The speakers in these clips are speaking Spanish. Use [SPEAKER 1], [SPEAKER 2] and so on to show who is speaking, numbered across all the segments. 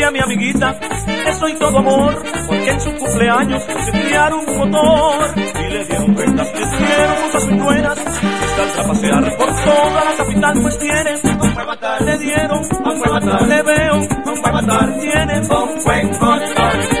[SPEAKER 1] Dile a mi amiguita que soy todo amor, porque en su cumpleaños se criaron un motor. Y le dieron prendas, le dieron muchas buenas, y a pasear por toda la capital, pues tiene un matar. Le dieron un buen matar, le veo un buen tiene un buen matar.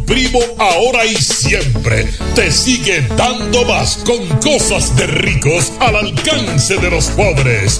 [SPEAKER 2] primo ahora y siempre te sigue dando más con cosas de ricos al alcance de los pobres.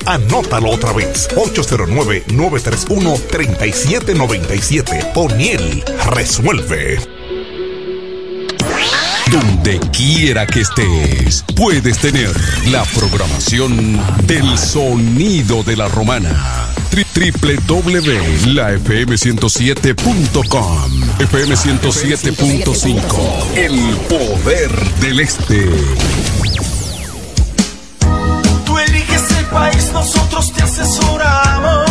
[SPEAKER 3] Anótalo otra vez. 809 809-931-3797. O'Neill resuelve.
[SPEAKER 4] Donde quiera que estés, puedes tener la programación del sonido de la romana. www.lafm107.com FM 107.5 El poder del este.
[SPEAKER 5] País, nosotros te asesoramos.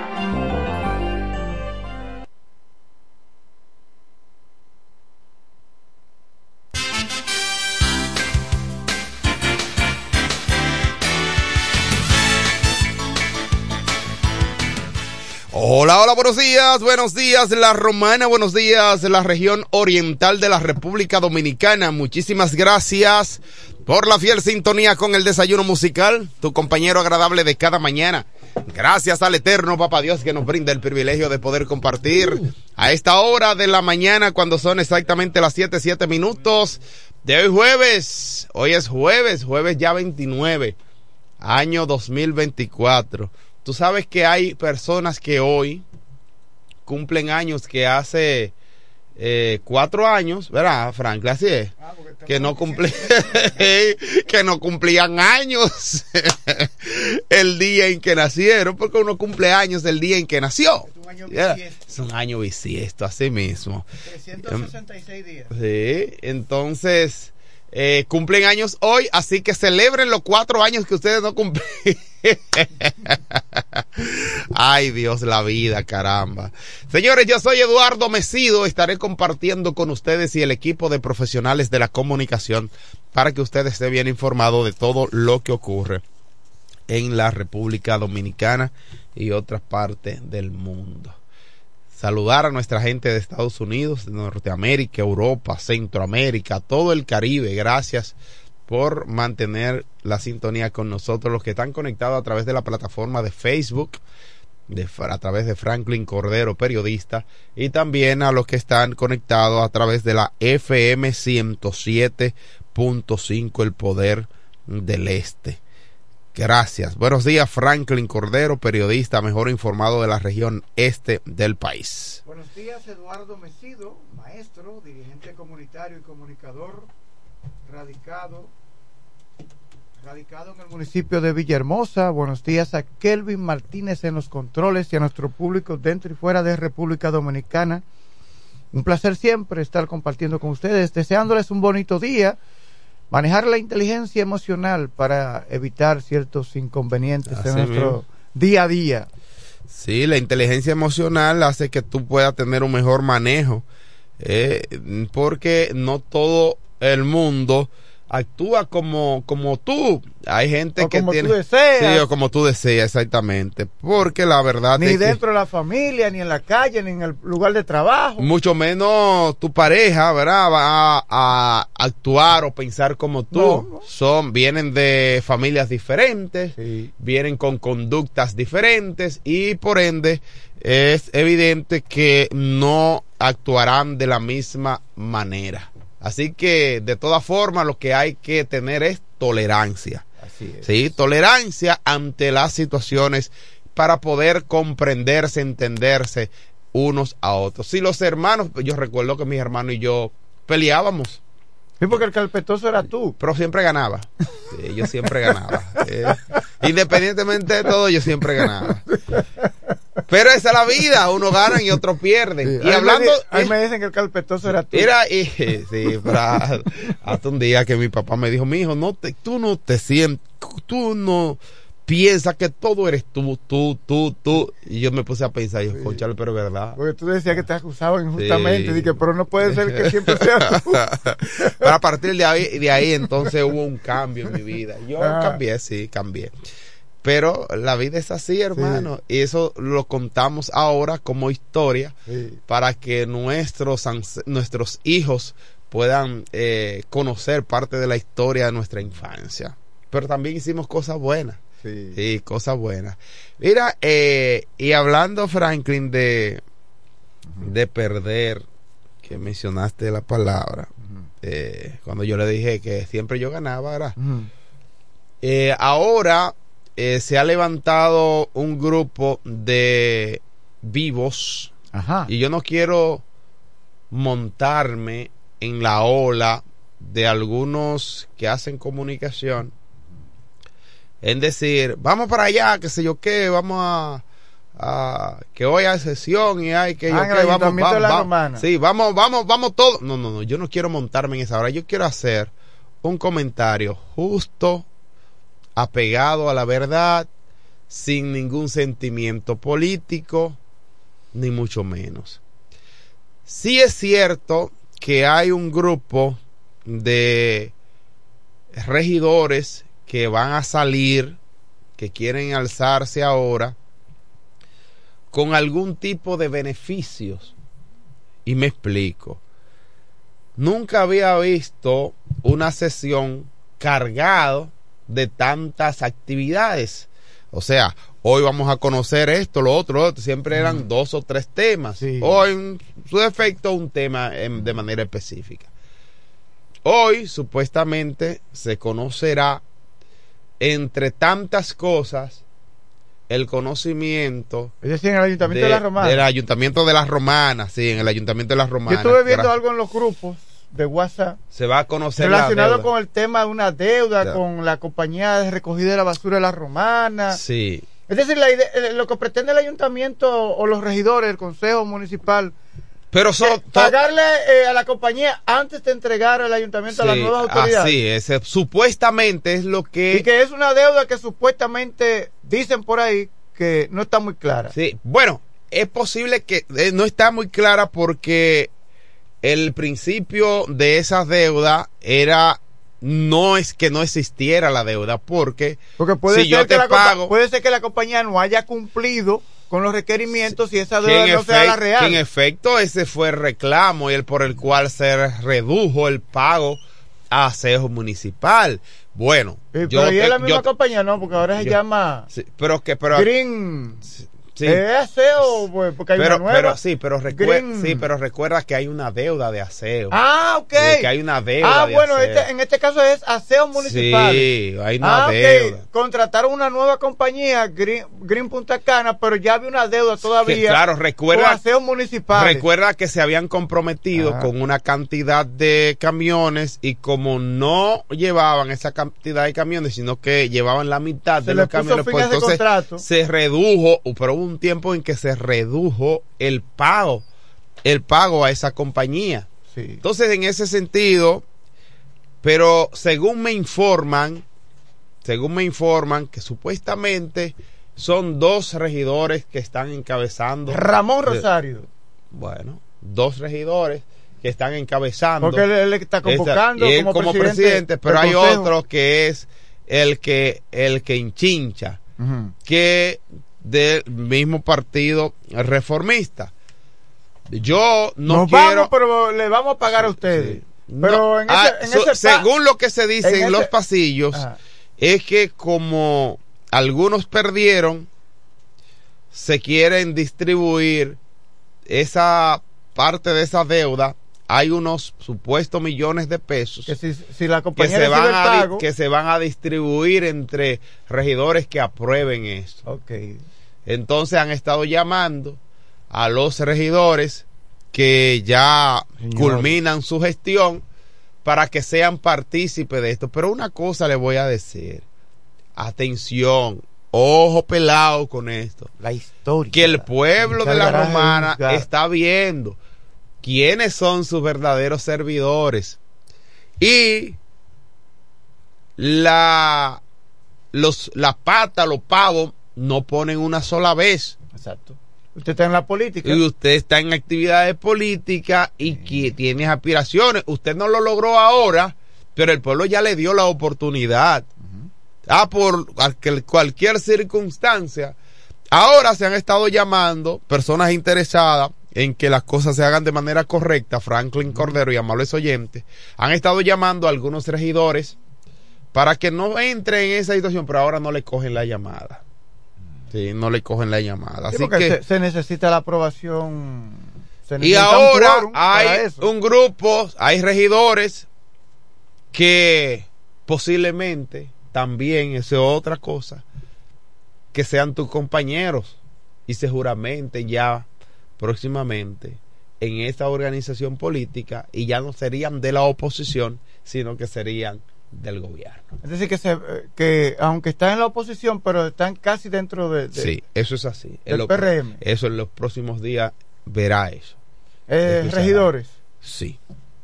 [SPEAKER 6] Hola, hola, buenos días, buenos días la romana, buenos días la región oriental de la República Dominicana. Muchísimas gracias por la fiel sintonía con el desayuno musical, tu compañero agradable de cada mañana. Gracias al eterno Papá Dios que nos brinda el privilegio de poder compartir a esta hora de la mañana cuando son exactamente las 7, 7 minutos de hoy jueves. Hoy es jueves, jueves ya 29, año 2024. Tú sabes que hay personas que hoy cumplen años que hace eh, cuatro años, ¿verdad, Frank? Así es. que no cumplían, que no cumplían años el día en que nacieron, porque uno cumple años el día en que nació. Es un año bisiesto. Es un año bisiesto, así mismo.
[SPEAKER 7] 366 días.
[SPEAKER 6] Sí, entonces eh, cumplen años hoy, así que celebren los cuatro años que ustedes no cumplen. Ay Dios, la vida, caramba. Señores, yo soy Eduardo Mesido, estaré compartiendo con ustedes y el equipo de profesionales de la comunicación para que ustedes estén bien informados de todo lo que ocurre en la República Dominicana y otras partes del mundo saludar a nuestra gente de Estados Unidos, de Norteamérica, Europa, Centroamérica, todo el Caribe. Gracias por mantener la sintonía con nosotros, los que están conectados a través de la plataforma de Facebook, de, a través de Franklin Cordero, periodista, y también a los que están conectados a través de la FM 107.5, el poder del este. Gracias. Buenos días, Franklin Cordero, periodista mejor informado de la región este del país.
[SPEAKER 8] Buenos días, Eduardo Mesido, maestro, dirigente comunitario y comunicador, radicado, radicado en el municipio de Villahermosa. Buenos días a Kelvin Martínez en los controles y a nuestro público dentro y fuera de República Dominicana. Un placer siempre estar compartiendo con ustedes, deseándoles un bonito día manejar la inteligencia emocional para evitar ciertos inconvenientes en nuestro día a día.
[SPEAKER 6] Sí, la inteligencia emocional hace que tú puedas tener un mejor manejo, eh, porque no todo el mundo actúa como, como tú. Hay gente
[SPEAKER 8] O
[SPEAKER 6] que
[SPEAKER 8] como tú
[SPEAKER 6] tiene.
[SPEAKER 8] deseas.
[SPEAKER 6] Sí, o como tú deseas, exactamente. Porque la verdad
[SPEAKER 8] Ni
[SPEAKER 6] es que
[SPEAKER 8] dentro de la familia, ni en la calle, ni en el lugar de trabajo.
[SPEAKER 6] mucho menos tu pareja, ¿verdad? Va a, a actuar o pensar como tú.
[SPEAKER 8] No, no.
[SPEAKER 6] Son, vienen de familias diferentes, vienen con conductas diferentes y por ende es evidente que no actuarán de la misma manera. Así que de todas formas lo que hay que tener es tolerancia.
[SPEAKER 8] Así es.
[SPEAKER 6] Sí, tolerancia ante las situaciones para poder comprenderse, entenderse unos a otros. Si los hermanos, yo recuerdo que mis hermanos y yo peleábamos.
[SPEAKER 8] Sí, porque el carpetoso era tú.
[SPEAKER 6] Pero siempre ganaba. Sí, yo siempre ganaba. Independientemente de todo, yo siempre ganaba. Pero esa es la vida, uno gana y otro pierde.
[SPEAKER 8] Sí,
[SPEAKER 6] Y hablando,
[SPEAKER 8] ahí me dicen que el carpetoso era tú.
[SPEAKER 6] Y, sí, pero hasta un día que mi papá me dijo, mi hijo, no te, tú no te sientes, tú no piensas que todo eres tú, tú, tú, tú. Y yo me puse a pensar, yo, conchale, pero es verdad.
[SPEAKER 8] Porque tú decías que te acusaban injustamente.
[SPEAKER 6] Sí.
[SPEAKER 8] Dije, pero no puede ser que siempre sea tú.
[SPEAKER 6] Pero a partir de ahí, de ahí entonces hubo un cambio en mi vida. Yo
[SPEAKER 8] Ah.
[SPEAKER 6] cambié, sí, cambié. Pero la vida es así, hermano. Y eso lo contamos ahora como historia
[SPEAKER 8] Sí.
[SPEAKER 6] para que nuestros, nuestros hijos puedan eh, conocer parte de la historia de nuestra infancia. Pero también hicimos cosas buenas.
[SPEAKER 8] Sí.
[SPEAKER 6] Sí, cosas buenas. Mira, eh, y hablando, Franklin, de, de perder, que mencionaste la palabra, eh, cuando yo le dije que siempre yo ganaba, ¿verdad? Ahora eh, se ha levantado un grupo de vivos
[SPEAKER 8] Ajá.
[SPEAKER 6] y yo no quiero montarme en la ola de algunos que hacen comunicación en decir, vamos para allá, que sé yo qué, vamos a, a- que hoy hay sesión y hay que yo
[SPEAKER 8] Ah,
[SPEAKER 6] qué, vamos, vamos, vamos. Sí, vamos, vamos, vamos todos. No, no, no, yo no quiero montarme en esa hora, yo quiero hacer un comentario justo, apegado a la verdad, sin ningún sentimiento político, ni mucho menos. Sí es cierto que hay un grupo de regidores que van a salir, que quieren alzarse ahora, con algún tipo de beneficios. Y me explico. Nunca había visto una sesión cargado de tantas actividades. O sea, hoy vamos a conocer esto, lo otro, lo otro. Siempre eran dos o tres temas.
[SPEAKER 8] Sí.
[SPEAKER 6] Hoy, en su defecto, un tema em, de manera específica. Hoy, supuestamente, se conocerá, entre tantas cosas, el conocimiento
[SPEAKER 8] Es decir, en el Ayuntamiento de, la Romana.
[SPEAKER 6] del Ayuntamiento de las Romanas, sí, en el Ayuntamiento de las
[SPEAKER 8] Yo
[SPEAKER 6] Romanas.
[SPEAKER 8] estuve viendo algo en los grupos de WhatsApp
[SPEAKER 6] Se va a conocer la
[SPEAKER 8] relacionado con el tema de una deuda
[SPEAKER 6] Ya.
[SPEAKER 8] con la compañía de recogida de la basura de la Romana.
[SPEAKER 6] Sí.
[SPEAKER 8] Es decir, la idea- eh, lo que pretende el ayuntamiento o los regidores, el consejo municipal,
[SPEAKER 6] Pero son
[SPEAKER 8] pagarle eh, a la compañía antes de entregar al ayuntamiento a las nuevas autoridades.
[SPEAKER 6] Así es, supuestamente es lo que...
[SPEAKER 8] Y que es una deuda que supuestamente dicen por ahí que no está muy clara.
[SPEAKER 6] Sí, bueno, es posible que eh, no está muy clara porque el principio de esa deuda era no es que no existiera la deuda porque,
[SPEAKER 8] Porque puede,
[SPEAKER 6] si
[SPEAKER 8] ser
[SPEAKER 6] yo
[SPEAKER 8] que
[SPEAKER 6] te
[SPEAKER 8] la
[SPEAKER 6] pago
[SPEAKER 8] puede ser que la compañía no haya cumplido con los requerimientos y esa deuda no sea la real.
[SPEAKER 6] que en efecto ese fue el reclamo y el por el cual se redujo el pago a aseo municipal. Bueno,
[SPEAKER 8] Eh,
[SPEAKER 6] yo
[SPEAKER 8] pero y es la misma
[SPEAKER 6] yo-
[SPEAKER 8] compañía, ¿no? Porque ahora se
[SPEAKER 6] yo-
[SPEAKER 8] llama
[SPEAKER 6] sí, pero que pero
[SPEAKER 8] Green.
[SPEAKER 6] sí.
[SPEAKER 8] ¿Es aseo? Pues, porque hay
[SPEAKER 6] pero,
[SPEAKER 8] una nueva.
[SPEAKER 6] pero sí, pero recuer- sí, pero recuerda que hay una deuda de aseo.
[SPEAKER 8] Ah, ok.
[SPEAKER 6] Sí, que hay una deuda
[SPEAKER 8] Ah,
[SPEAKER 6] de
[SPEAKER 8] bueno,
[SPEAKER 6] aseo.
[SPEAKER 8] este- en este caso es aseo municipal.
[SPEAKER 6] Sí, hay una
[SPEAKER 8] ah,
[SPEAKER 6] deuda.
[SPEAKER 8] Contrataron una nueva compañía, Green, Green Punta Cana, pero ya había una deuda todavía.
[SPEAKER 6] Que, claro, recuerda-
[SPEAKER 8] Con aseo municipal.
[SPEAKER 6] Recuerda que se habían comprometido
[SPEAKER 8] Ah.
[SPEAKER 6] con una cantidad de camiones y como no llevaban esa cantidad de camiones, sino que llevaban la mitad
[SPEAKER 8] Se
[SPEAKER 6] de los camiones, pues entonces
[SPEAKER 8] contrato.
[SPEAKER 6] se redujo, pero hubo un tiempo en que se redujo el pago, el pago a esa compañía. Entonces, en ese sentido, pero según me informan, según me informan que supuestamente son dos regidores que están encabezando.
[SPEAKER 8] Ramón Rosario.
[SPEAKER 6] bueno, dos regidores que están encabezando.
[SPEAKER 8] Porque él, él está convocando
[SPEAKER 6] Esa- y él
[SPEAKER 8] como,
[SPEAKER 6] como
[SPEAKER 8] presidente,
[SPEAKER 6] presidente, pero hay otro que es el que el que hinchincha,
[SPEAKER 8] Ujú.
[SPEAKER 6] que del mismo partido reformista. Yo no
[SPEAKER 8] Nos
[SPEAKER 6] quiero
[SPEAKER 8] vamos, pero le vamos a pagar a ustedes. Pero
[SPEAKER 6] No,
[SPEAKER 8] en
[SPEAKER 6] ah,
[SPEAKER 8] ese, en
[SPEAKER 6] so-
[SPEAKER 8] ese pa-
[SPEAKER 6] según lo que se dice en,
[SPEAKER 8] en
[SPEAKER 6] los pasillos,
[SPEAKER 8] Ajá.
[SPEAKER 6] es que como algunos perdieron, se quieren distribuir esa parte de esa deuda. Hay unos supuestos millones de pesos
[SPEAKER 8] que si, si la
[SPEAKER 6] que
[SPEAKER 8] compañía
[SPEAKER 6] se, van a, que se van a distribuir entre regidores que aprueben eso.
[SPEAKER 8] Ok.
[SPEAKER 6] Entonces han estado llamando a los regidores que ya
[SPEAKER 8] Señor.
[SPEAKER 6] culminan su gestión para que sean partícipes de esto. Pero una cosa le voy a decir. Atención, ojo pelado con esto.
[SPEAKER 8] la historia.
[SPEAKER 6] Que el pueblo de la romana está viendo quiénes son sus verdaderos servidores. Y la los la pata, los pavos no ponen una sola vez.
[SPEAKER 8] Exacto. Usted está en la política.
[SPEAKER 6] Y usted está en actividades políticas y que tiene aspiraciones. Usted no lo logró ahora, pero el pueblo ya le dio la oportunidad. Ah, por cualquier- cualquier circunstancia. Ahora se han estado llamando personas interesadas en que las cosas se hagan de manera correcta, Franklin Cordero y amables oyentes, han estado llamando a algunos regidores para que no entre en esa situación, pero ahora no le cogen la llamada. Sí, no le cogen la llamada.
[SPEAKER 8] Sí,
[SPEAKER 6] Así que
[SPEAKER 8] se, se necesita la aprobación. se
[SPEAKER 6] y
[SPEAKER 8] un
[SPEAKER 6] ahora hay un grupo, hay regidores que posiblemente también, eso es otra cosa, que sean tus compañeros y se juramenten ya próximamente en esta organización política y ya no serían de la oposición, sino que serían del gobierno.
[SPEAKER 8] Es decir, que, se, que aunque están en la oposición, pero están casi dentro de. de-
[SPEAKER 6] Sí, eso es así. Lo-
[SPEAKER 8] PRM.
[SPEAKER 6] Eso en los próximos días verá eso.
[SPEAKER 8] eh, regidores
[SPEAKER 6] Sí.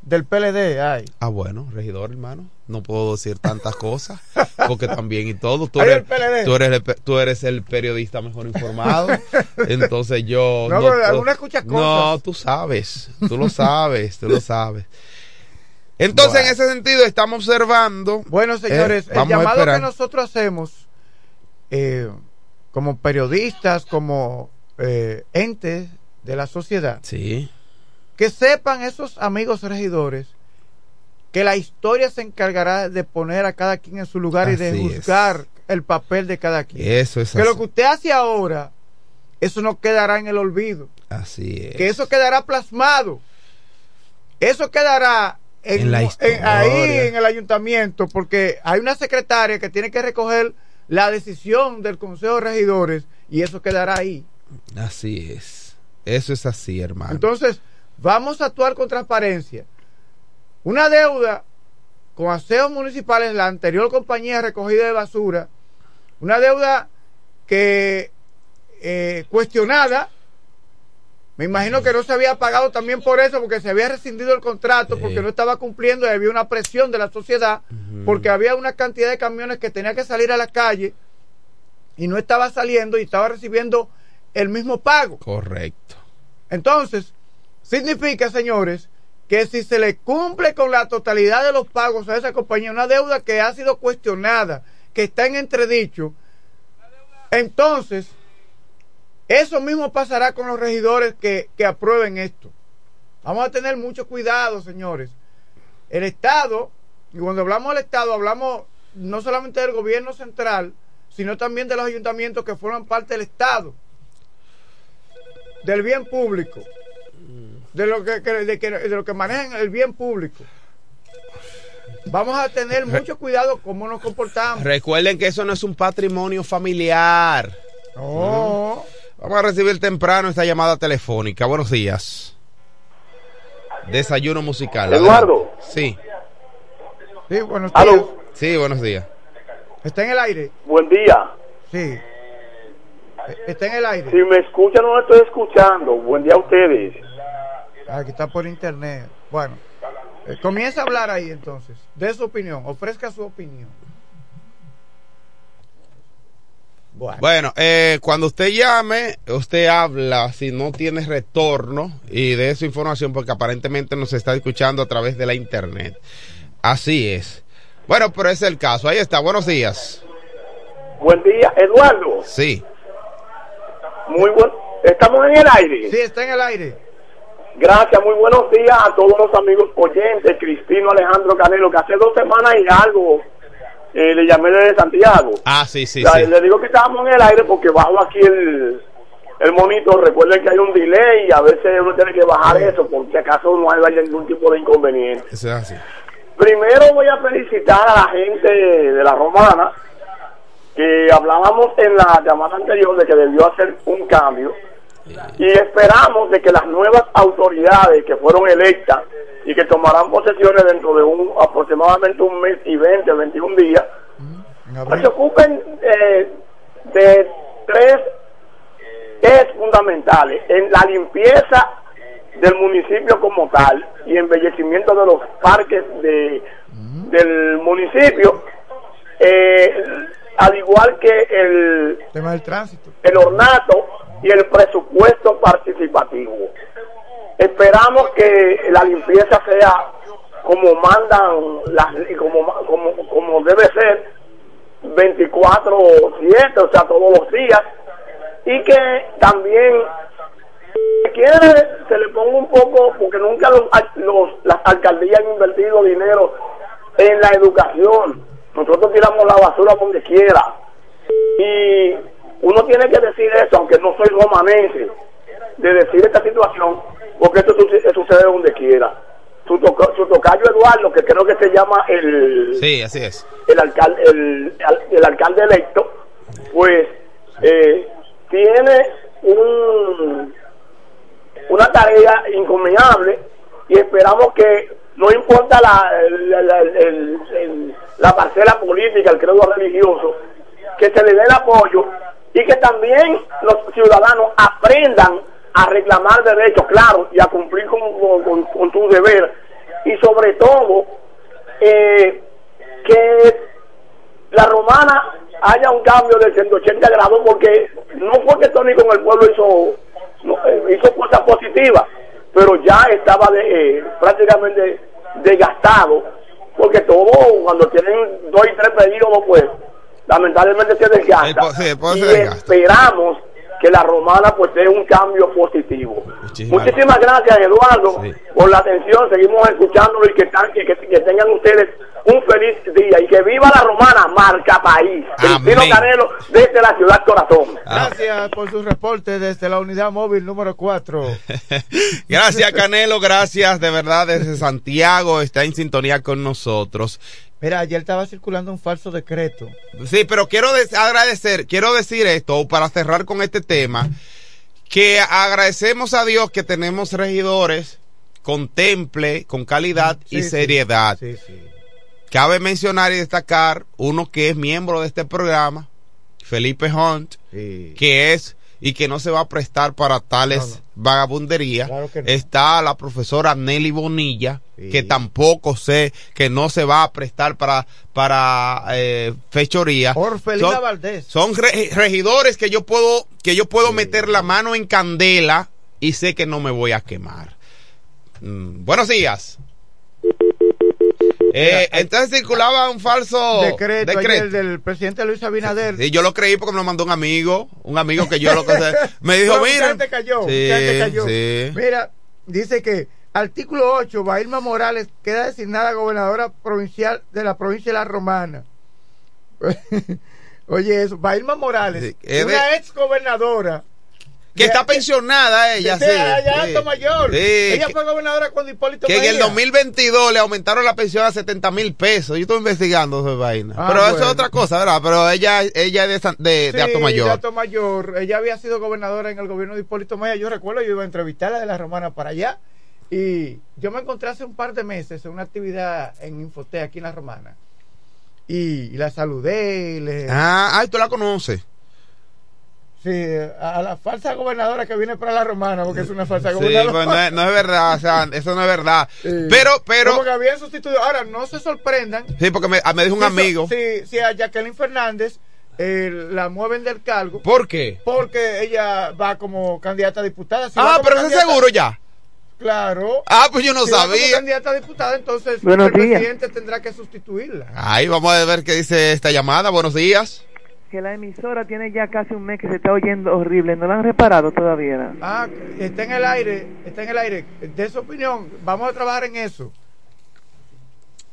[SPEAKER 8] Del PLD hay.
[SPEAKER 6] Ah, bueno, regidor, hermano. No puedo decir tantas cosas, porque también y todo. Tú eres,
[SPEAKER 8] el
[SPEAKER 6] tú, eres el, tú eres el periodista mejor informado. Entonces yo.
[SPEAKER 8] No, pero alguna escucha
[SPEAKER 6] No,
[SPEAKER 8] cosas.
[SPEAKER 6] tú sabes. Tú lo sabes, tú lo sabes. Entonces,
[SPEAKER 8] Bueno.
[SPEAKER 6] en ese sentido, estamos observando.
[SPEAKER 8] Bueno, señores,
[SPEAKER 6] Eh,
[SPEAKER 8] el
[SPEAKER 6] vamos a
[SPEAKER 8] llamado que nosotros hacemos eh, como periodistas, como eh, entes de la sociedad,
[SPEAKER 6] Sí.
[SPEAKER 8] Que sepan esos amigos regidores que la historia se encargará de poner a cada quien en su lugar y de
[SPEAKER 6] es.
[SPEAKER 8] juzgar el papel de cada quien.
[SPEAKER 6] Eso es
[SPEAKER 8] que
[SPEAKER 6] así.
[SPEAKER 8] lo que usted hace ahora, eso no quedará en el olvido,
[SPEAKER 6] Así es.
[SPEAKER 8] que eso quedará plasmado, eso quedará en,
[SPEAKER 6] En la
[SPEAKER 8] en- ahí en el ayuntamiento, porque hay una secretaria que tiene que recoger la decisión del Consejo de Regidores y eso quedará ahí.
[SPEAKER 6] Así es. Eso es así, hermano.
[SPEAKER 8] Entonces, vamos a actuar con transparencia. Una deuda con aseos municipales, la anterior compañía recogida de basura, una deuda que eh, cuestionada, me imagino que no se había pagado también por eso, porque se había rescindido el contrato, porque no estaba cumpliendo y había una presión de la sociedad, porque había una cantidad de camiones que tenía que salir a la calle y no estaba saliendo y estaba recibiendo el mismo pago.
[SPEAKER 6] Correcto.
[SPEAKER 8] Entonces, significa, señores, que si se le cumple con la totalidad de los pagos a esa compañía, una deuda que ha sido cuestionada, que está en entredicho, entonces, eso mismo pasará con los regidores que, que aprueben esto. Vamos a tener mucho cuidado, señores. El Estado, y cuando hablamos del Estado, hablamos no solamente del gobierno central, sino también de los ayuntamientos que forman parte del Estado del bien público, de lo que, que- de, que- de lo que manejan el bien público. Vamos a tener mucho cuidado cómo nos comportamos.
[SPEAKER 6] Recuerden que eso no es un patrimonio familiar.
[SPEAKER 8] No.
[SPEAKER 6] Vamos a recibir temprano esta llamada telefónica. Buenos días. Desayuno musical.
[SPEAKER 9] Eduardo.
[SPEAKER 6] Sí.
[SPEAKER 8] Sí, buenos
[SPEAKER 9] Aló.
[SPEAKER 8] días.
[SPEAKER 6] Sí, buenos días.
[SPEAKER 8] ¿Está en el aire?
[SPEAKER 9] Buen día.
[SPEAKER 8] Sí. Eh, Está en el aire.
[SPEAKER 9] Si me escuchan, no me estoy escuchando. Buen día a ustedes.
[SPEAKER 8] Aquí está por internet. Bueno, eh, comienza a hablar ahí entonces. De su opinión. Ofrezca su opinión.
[SPEAKER 6] Bueno, eh, cuando usted llame, usted habla si no tiene retorno y de esa información porque aparentemente nos está escuchando a través de la internet. Así es. Bueno, pero ese es el caso. Ahí está. Buenos días.
[SPEAKER 9] Buen día, Eduardo.
[SPEAKER 6] Sí.
[SPEAKER 9] Muy buen. ¿Estamos en el aire?
[SPEAKER 8] Sí, está en el aire.
[SPEAKER 9] Gracias, muy buenos días a todos los amigos oyentes, Cristino Alejandro Canelo, que hace dos semanas y algo eh, le llamé desde Santiago.
[SPEAKER 6] Ah, sí, sí,
[SPEAKER 9] O sea,
[SPEAKER 6] sí.
[SPEAKER 9] Le digo que estábamos en el aire porque bajo aquí el, el monitor. Recuerden que hay un delay y a veces uno tiene que bajar eso por si acaso no hay ningún tipo de inconveniente.
[SPEAKER 6] Eso es así.
[SPEAKER 9] Primero voy a felicitar a la gente de la Romana, que hablábamos en la llamada anterior de que debió hacer un cambio y esperamos de que las nuevas autoridades que fueron electas y que tomarán posesiones dentro de un aproximadamente un mes y 20, 21 días, se ocupen eh, de tres es fundamentales en la limpieza del municipio como tal y embellecimiento de los parques de, del municipio, eh, al igual que el,
[SPEAKER 8] Tema del tránsito.
[SPEAKER 9] el ornato y el presupuesto participativo. Esperamos que la limpieza sea como mandan las como como como debe ser 24/7, o sea, todos los días y que también quiere se le ponga un poco porque nunca los, los las alcaldías han invertido dinero en la educación. Nosotros tiramos la basura donde quiera. Y uno tiene que decir eso, aunque no soy romanense, de decir esta situación, porque esto suce- sucede donde quiera. Su, toca- su tocayo Eduardo, que creo que se llama el,
[SPEAKER 6] Sí, así es.
[SPEAKER 9] el alcalde el, el alcalde electo pues eh, tiene un una tarea encomiable y esperamos que no importa la la, la- el- el- la parcela política el credo religioso que se le dé el apoyo y que también los ciudadanos aprendan a reclamar derechos claro y a cumplir con, con, con- deber. Y sobre todo eh, que la romana haya un cambio de 180 grados porque no fue que Tony con el pueblo hizo no, eh, hizo cosas positivas pero ya estaba de, eh, prácticamente desgastado porque todo cuando tienen dos y tres periodos pues lamentablemente se desgasta
[SPEAKER 6] El el
[SPEAKER 9] y
[SPEAKER 6] desgasta.
[SPEAKER 9] esperamos que la romana pues dé un cambio positivo Muchísimas gracias, Eduardo, por la atención. Seguimos escuchándolo y que, tan- que, que- que tengan ustedes un feliz día y que viva la romana, marca país. Cristino
[SPEAKER 8] Amén.
[SPEAKER 9] Canelo, desde la ciudad Corazón.
[SPEAKER 8] Gracias por su reporte desde la unidad móvil número 4.
[SPEAKER 6] Gracias, Canelo. Gracias, de verdad, desde Santiago está en sintonía con nosotros.
[SPEAKER 8] Mira, ayer estaba circulando un falso decreto.
[SPEAKER 6] Sí, pero quiero agradecer, quiero decir esto para cerrar con este tema, que agradecemos a Dios que tenemos regidores con temple, con calidad y
[SPEAKER 8] Sí, sí.
[SPEAKER 6] seriedad.
[SPEAKER 8] Sí, sí.
[SPEAKER 6] Cabe mencionar y destacar uno que es miembro de este programa, Felipe Hunt, que es y que no se va a prestar para tales vagabunderías.
[SPEAKER 8] no.
[SPEAKER 6] Está la profesora Nelly Bonilla, que tampoco sé que no se va a prestar para para eh, fechoría.
[SPEAKER 8] Orfelina
[SPEAKER 6] Son-
[SPEAKER 8] Valdés.
[SPEAKER 6] son re- regidores que yo puedo que yo puedo meter la mano en candela y sé que no me voy a quemar. Mm, buenos días. Eh, entonces circulaba un falso
[SPEAKER 8] decreto,
[SPEAKER 6] decreto.
[SPEAKER 8] ayer del presidente Luis Abinader.
[SPEAKER 6] Sí, yo lo creí porque me lo mandó un amigo, un amigo que yo lo me dijo,
[SPEAKER 8] mucha
[SPEAKER 6] mira,
[SPEAKER 8] cayó,
[SPEAKER 6] Sí,
[SPEAKER 8] cayó.
[SPEAKER 6] sí.
[SPEAKER 8] Mira, dice que artículo 8, Bailma Morales queda designada gobernadora provincial de la provincia de La Romana. Oye, eso, Bailma Morales,
[SPEAKER 6] es
[SPEAKER 8] una
[SPEAKER 6] de-
[SPEAKER 8] ex gobernadora.
[SPEAKER 6] Que está pensionada ella, sí. sí.
[SPEAKER 8] Alto Mayor.
[SPEAKER 6] Sí,
[SPEAKER 8] Ella fue gobernadora cuando Hipólito
[SPEAKER 6] que en el
[SPEAKER 8] Mejía.
[SPEAKER 6] 2022 le aumentaron la pensión a 70 mil pesos. Yo estoy investigando esa vaina.
[SPEAKER 8] Ah,
[SPEAKER 6] Pero eso es otra cosa, ¿verdad? Pero ella, ella es de, de, de Alto
[SPEAKER 8] de
[SPEAKER 6] Mayor.
[SPEAKER 8] Alto Mayor. Ella había sido gobernadora en el gobierno de Hipólito Mejía. Yo recuerdo, yo iba a entrevistarla de la Romana para allá. Y yo me encontré hace un par de meses en una actividad en Infote aquí en la Romana. Y, y la saludé. y le,
[SPEAKER 6] Ah, ay, tú la conoces.
[SPEAKER 8] Sí, a, la falsa gobernadora que viene para la Romana, porque es una falsa
[SPEAKER 6] Sí,
[SPEAKER 8] gobernadora.
[SPEAKER 6] pues no es, no es verdad, o sea, eso no es verdad. Pero, pero,
[SPEAKER 8] Como que habían sustituido. Ahora, no se sorprendan.
[SPEAKER 6] sí, porque me, me dijo un
[SPEAKER 8] si so-
[SPEAKER 6] amigo.
[SPEAKER 8] Si, si a Jacqueline Fernández eh, la mueven del cargo.
[SPEAKER 6] ¿Por qué?
[SPEAKER 8] Porque ella va como candidata a diputada. Si
[SPEAKER 6] ah, pero eso seguro ya.
[SPEAKER 8] Claro.
[SPEAKER 6] Ah, pues yo no
[SPEAKER 8] Si va como
[SPEAKER 6] sabía.
[SPEAKER 8] candidata a diputada, entonces
[SPEAKER 10] Buenos
[SPEAKER 8] el
[SPEAKER 10] días.
[SPEAKER 8] presidente tendrá que sustituirla.
[SPEAKER 6] Ahí vamos a ver qué dice esta llamada. Buenos días.
[SPEAKER 10] Que la emisora tiene ya casi un mes que se está oyendo horrible. ¿No la han reparado todavía?
[SPEAKER 8] Ah, está en el aire, está en el aire. De su opinión, vamos a trabajar en eso.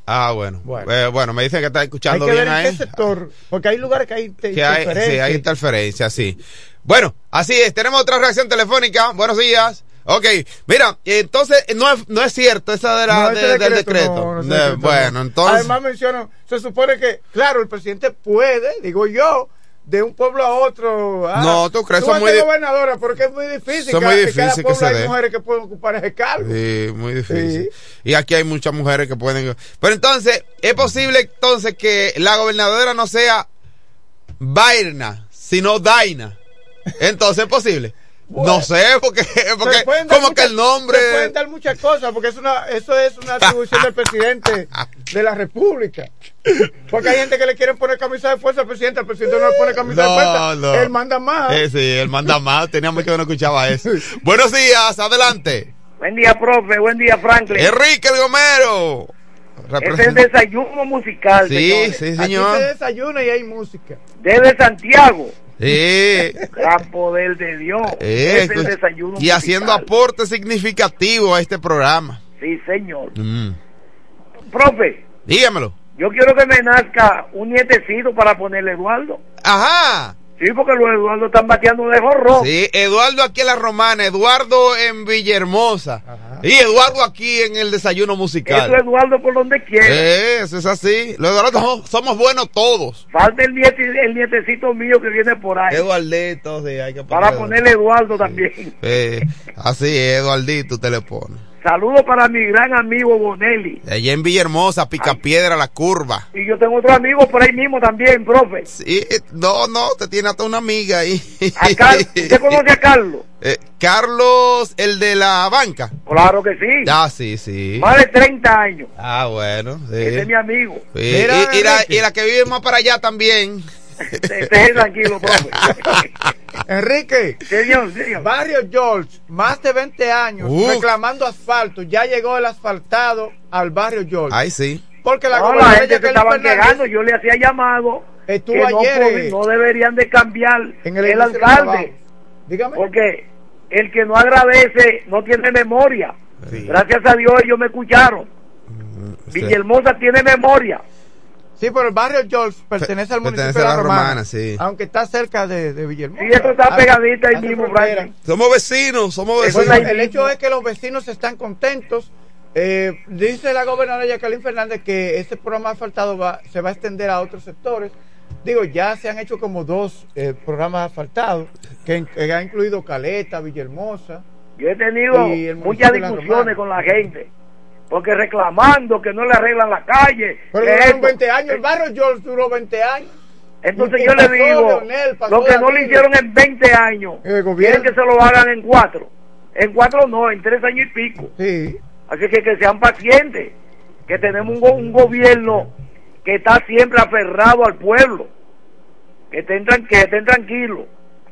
[SPEAKER 6] Ah, bueno. Bueno, bueno me dicen que está
[SPEAKER 8] Hay
[SPEAKER 6] escuchando
[SPEAKER 8] que ver
[SPEAKER 6] bien
[SPEAKER 8] en qué sector, porque hay lugares que hay
[SPEAKER 6] Que hay, sí, hay interferencia, sí. Bueno, así es. Tenemos otra reacción telefónica. Buenos días. Ok, mira, entonces no es, no es cierto esa de la,
[SPEAKER 8] No,
[SPEAKER 6] de- del decreto.
[SPEAKER 8] no, no,
[SPEAKER 6] De-
[SPEAKER 8] decreto
[SPEAKER 6] bueno,
[SPEAKER 8] no.
[SPEAKER 6] entonces.
[SPEAKER 8] Además mencionan, se supone que, claro, el presidente puede, digo yo, de un pueblo a otro. ah,
[SPEAKER 6] No, ¿tú crees? Son muy
[SPEAKER 8] gobernadora, porque es muy difícil.
[SPEAKER 6] Son
[SPEAKER 8] cada-
[SPEAKER 6] muy
[SPEAKER 8] en cada
[SPEAKER 6] difícil que
[SPEAKER 8] pueblo
[SPEAKER 6] se
[SPEAKER 8] hay mujeres que pueden ocupar ese cargo.
[SPEAKER 6] Sí, muy difícil. Y aquí hay muchas mujeres que pueden. Pero entonces, ¿es posible entonces que la gobernadora no sea Bairna, sino Daina? Entonces es posible. No sé, porque, porque como que el nombre.
[SPEAKER 8] Se pueden dar muchas cosas, porque es una, eso es una atribución del presidente de la República. Porque hay gente que le quieren poner camisa de fuerza al presidente, el presidente no le pone camisa de fuerza.
[SPEAKER 6] no.
[SPEAKER 8] Él manda más.
[SPEAKER 6] Eh, sí, él manda más. Tenía mucho que no escuchaba eso. Buenos días, adelante.
[SPEAKER 11] Buen día, profe. Buen día, Franklin.
[SPEAKER 6] Enrique el Gomero.
[SPEAKER 11] Es el desayuno musical.
[SPEAKER 6] Sí,
[SPEAKER 11] señores.
[SPEAKER 6] sí, señor.
[SPEAKER 8] Aquí se desayuna y hay música.
[SPEAKER 11] Desde Santiago.
[SPEAKER 6] Sí.
[SPEAKER 11] Gran poder de Dios. Es el desayuno
[SPEAKER 6] y haciendo aporte significativo a este programa.
[SPEAKER 11] Sí, señor.
[SPEAKER 6] Mm.
[SPEAKER 11] Profe,
[SPEAKER 6] Dígamelo.
[SPEAKER 11] yo quiero que me nazca un nietecito para ponerle Eduardo.
[SPEAKER 6] Ajá.
[SPEAKER 11] Sí, porque los Eduardo están bateando de jorro.
[SPEAKER 6] Sí, Eduardo aquí en la Romana, Eduardo en Villahermosa. Y Eduardo aquí en el desayuno musical.
[SPEAKER 11] Eso Eduardo por donde quiera.
[SPEAKER 6] Eso es así. Los Eduardo somos, somos buenos todos.
[SPEAKER 11] Falta el, niete- el nietecito mío que viene por ahí.
[SPEAKER 6] Eduardito, sí, hay que
[SPEAKER 11] para
[SPEAKER 6] ponerle-
[SPEAKER 11] Eduardo también.
[SPEAKER 6] Eh, así Eduardito te le pone.
[SPEAKER 11] Saludos para mi gran amigo Bonelli.
[SPEAKER 6] Allá en Villahermosa, Picapiedra, la curva.
[SPEAKER 11] Y yo tengo otro amigo por ahí mismo también, profe.
[SPEAKER 6] Sí, no, no, te tiene hasta una amiga ahí.
[SPEAKER 11] ¿Usted conoce a Carlos?
[SPEAKER 6] Eh, Carlos, el de la banca.
[SPEAKER 11] Claro que sí.
[SPEAKER 6] Ah, sí, sí.
[SPEAKER 11] Más de 30 años.
[SPEAKER 6] Ah, bueno, sí.
[SPEAKER 11] Ese es mi amigo.
[SPEAKER 6] Sí, y, y la, y la que vive más para allá también.
[SPEAKER 11] Esté tranquilo, profe.
[SPEAKER 8] Enrique.
[SPEAKER 11] Señor, señor.
[SPEAKER 8] Barrio George, más de 20 años
[SPEAKER 6] Uf.
[SPEAKER 8] reclamando asfalto. Ya llegó el asfaltado al barrio George.
[SPEAKER 6] Ay, sí.
[SPEAKER 8] Porque la
[SPEAKER 11] No, la gente
[SPEAKER 8] Jacqueline
[SPEAKER 11] estaban quejando. Yo le hacía llamado.
[SPEAKER 8] Estuvo
[SPEAKER 11] que no,
[SPEAKER 8] ayer,
[SPEAKER 11] no deberían de cambiar
[SPEAKER 8] en el
[SPEAKER 11] alcalde.
[SPEAKER 8] Dígame.
[SPEAKER 11] Porque el que no agradece no tiene memoria. Gracias a Dios ellos me escucharon. Villahermosa tiene memoria.
[SPEAKER 8] Sí, pero el barrio George pertenece al municipio
[SPEAKER 6] pertenece
[SPEAKER 8] de
[SPEAKER 6] a
[SPEAKER 8] la
[SPEAKER 6] la
[SPEAKER 8] Romana,
[SPEAKER 6] Romana, sí.
[SPEAKER 8] aunque está cerca de, de Villahermosa.
[SPEAKER 11] Sí, eso está pegadita ahí mismo,
[SPEAKER 8] frontera.
[SPEAKER 11] Franklin.
[SPEAKER 6] Somos vecinos, somos
[SPEAKER 8] Bueno,
[SPEAKER 6] vecinos.
[SPEAKER 8] el hecho es que los vecinos están contentos. Eh, dice la gobernadora Jacqueline Fernández que este programa asfaltado va, se va a extender a otros sectores. Digo, ya se han hecho como dos eh, programas asfaltados, que, que ha incluido Caleta, Villahermosa.
[SPEAKER 11] Yo he tenido
[SPEAKER 8] Y
[SPEAKER 11] muchas discusiones con la gente. Porque reclamando que no le arreglan la calle.
[SPEAKER 8] Pero duraron
[SPEAKER 11] esto.
[SPEAKER 8] 20 años, el barrio George duró 20 años.
[SPEAKER 11] Entonces yo le digo,
[SPEAKER 8] Leonel,
[SPEAKER 11] lo que no le hicieron en 20 años,
[SPEAKER 8] El gobierno.
[SPEAKER 11] quieren que se lo hagan en cuatro. En cuatro no, en tres años y pico.
[SPEAKER 8] Sí.
[SPEAKER 11] Así que que sean pacientes, que tenemos un, go- un gobierno que está siempre aferrado al pueblo, que estén, tran- que estén tranquilos,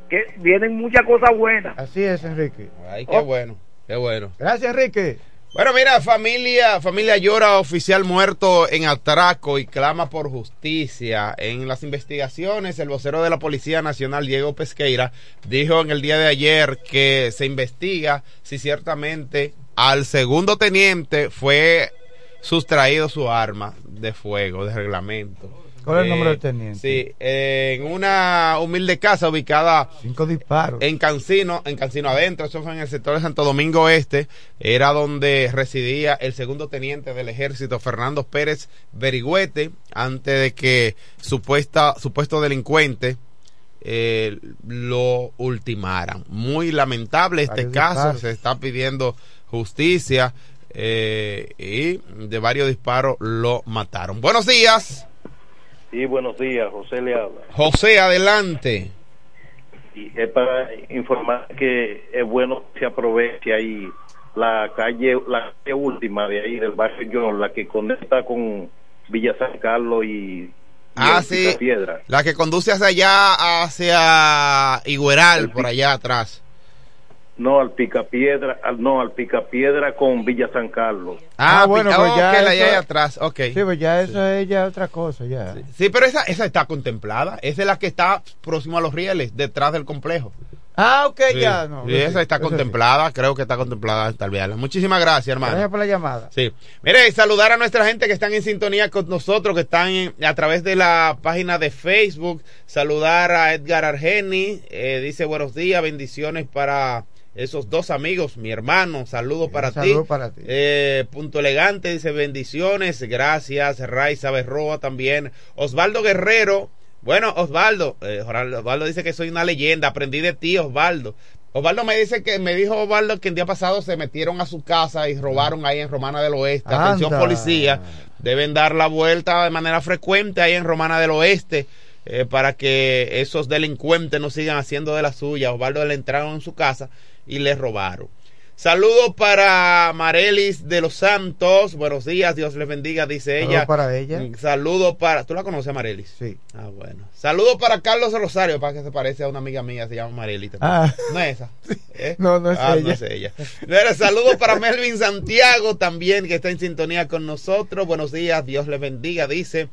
[SPEAKER 11] que vienen muchas cosas buenas.
[SPEAKER 8] Así es, Enrique.
[SPEAKER 6] Ay, qué bueno, qué bueno.
[SPEAKER 8] Gracias, Enrique.
[SPEAKER 6] Bueno, mira, familia, familia llora oficial muerto en atraco y clama por justicia. En las investigaciones, el vocero de la Policía Nacional, Diego Pesqueira, dijo en el día de ayer que se investiga si ciertamente al segundo teniente fue sustraído su arma de fuego, de reglamento.
[SPEAKER 8] ¿Cuál es el nombre
[SPEAKER 6] Eh,
[SPEAKER 8] del teniente?
[SPEAKER 6] Sí, eh, en una humilde casa ubicada
[SPEAKER 8] Cinco disparos.
[SPEAKER 6] en Cancino, en Cancino adentro, eso fue en el sector de Santo Domingo Este, era donde residía el segundo teniente del ejército, Fernando Pérez Berigüete, antes de que supuesta, supuesto delincuente eh, lo ultimaran. Muy lamentable este
[SPEAKER 8] Varios
[SPEAKER 6] caso,
[SPEAKER 8] disparos.
[SPEAKER 6] se está pidiendo justicia eh, y de varios disparos lo mataron. Buenos días,
[SPEAKER 12] Sí, buenos días, José le habla.
[SPEAKER 6] José, adelante.
[SPEAKER 12] Y es para informar que es bueno que se aproveche ahí la calle, la calle última de ahí del barrio John, la que conecta con Villa San Carlos y
[SPEAKER 6] Ah, sí. La que conduce hacia allá, hacia Igueral, por allá atrás.
[SPEAKER 12] No, al Picapiedra, al, no, al Picapiedra con Villa San Carlos.
[SPEAKER 6] Ah, bueno,
[SPEAKER 8] pues
[SPEAKER 6] pues
[SPEAKER 8] ya
[SPEAKER 6] la
[SPEAKER 8] eso-
[SPEAKER 6] allá atrás, ok.
[SPEAKER 8] Sí, pues ya eso es ya otra cosa, ya.
[SPEAKER 6] Sí, pero esa, esa está contemplada. Esa es la que está próximo a los rieles, detrás del complejo.
[SPEAKER 8] Ah, ok,
[SPEAKER 6] Sí,
[SPEAKER 8] ya. No,
[SPEAKER 6] sí, esa está
[SPEAKER 8] sí.
[SPEAKER 6] contemplada, creo que está contemplada tal vez. Muchísimas gracias, hermano.
[SPEAKER 8] Gracias por la llamada.
[SPEAKER 6] Sí. Mire, saludar a nuestra gente que están en sintonía con nosotros, que están en- a través de la página de Facebook. Saludar a Edgar Argeni. eh, dice buenos días, bendiciones para esos dos amigos, mi hermano. Saludos para
[SPEAKER 8] saludo
[SPEAKER 6] ti.
[SPEAKER 8] para ti.
[SPEAKER 6] Eh, Punto Elegante dice bendiciones. Gracias. Raiza Berroa también. Osvaldo Guerrero. Bueno, Osvaldo, eh, Osvaldo dice que soy una leyenda. Aprendí de ti, Osvaldo. Osvaldo me dice que me dijo Osvaldo que el día pasado se metieron a su casa y robaron ahí en Romana del Oeste. Atención policía, deben dar la vuelta de manera frecuente ahí en Romana del Oeste eh, para que esos delincuentes no sigan haciendo de la suya. Osvaldo le entraron en su casa y le robaron. Saludos para Marelis de los Santos. Buenos días, Dios les bendiga, dice
[SPEAKER 8] Saludos
[SPEAKER 6] ella.
[SPEAKER 8] para ella.
[SPEAKER 6] Mm, Saludos para. ¿Tú la conoces, a Marelis?
[SPEAKER 8] Sí.
[SPEAKER 6] Ah, bueno. Saludos para Carlos Rosario, para que se parece a una amiga mía, se llama Marelis.
[SPEAKER 8] Ah.
[SPEAKER 6] No es esa. ¿Eh?
[SPEAKER 8] No, no es
[SPEAKER 6] Ah,
[SPEAKER 8] ella.
[SPEAKER 6] No es ella. Saludos para Melvin Santiago también, que está en sintonía con nosotros. Buenos días, Dios les bendiga, dice.